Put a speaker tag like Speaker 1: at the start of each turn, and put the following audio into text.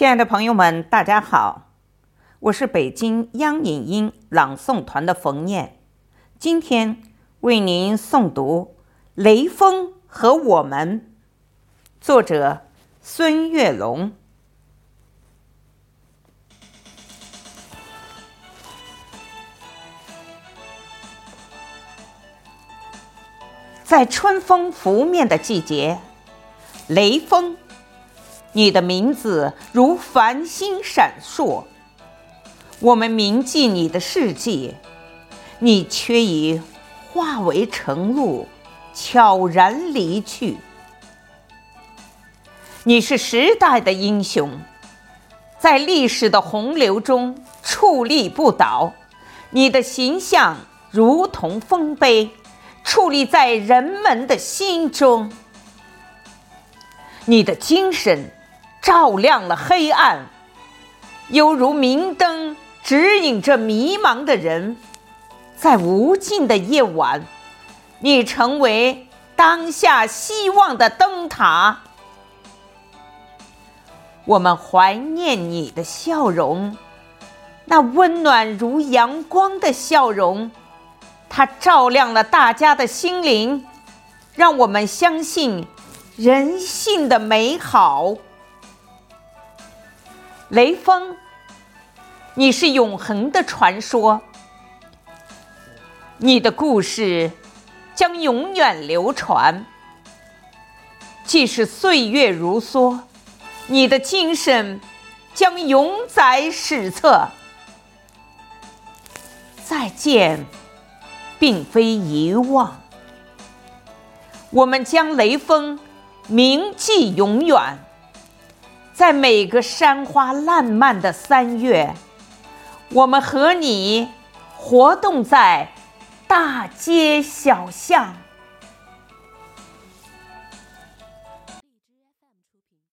Speaker 1: 亲爱的朋友们，大家好，我是北京央影音朗诵团的冯燕，今天为您诵读《雷锋和我们》，作者孙月龙。在春风拂面的季节，雷锋。你的名字如繁星闪烁，我们铭记你的事迹，你却已化为晨露，悄然离去。你是时代的英雄，在历史的洪流中矗立不倒，你的形象如同丰碑，矗立在人们的心中，你的精神。照亮了黑暗，犹如明灯指引着迷茫的人，在无尽的夜晚，你成为当下希望的灯塔。我们怀念你的笑容，那温暖如阳光的笑容，它照亮了大家的心灵，让我们相信人性的美好。雷锋，你是永恒的传说，你的故事将永远流传。即使岁月如梭，你的精神将永载史册。再见，并非遗忘，我们将雷锋铭记永远。在每个山花烂漫的三月，我们和你活动在大街小巷。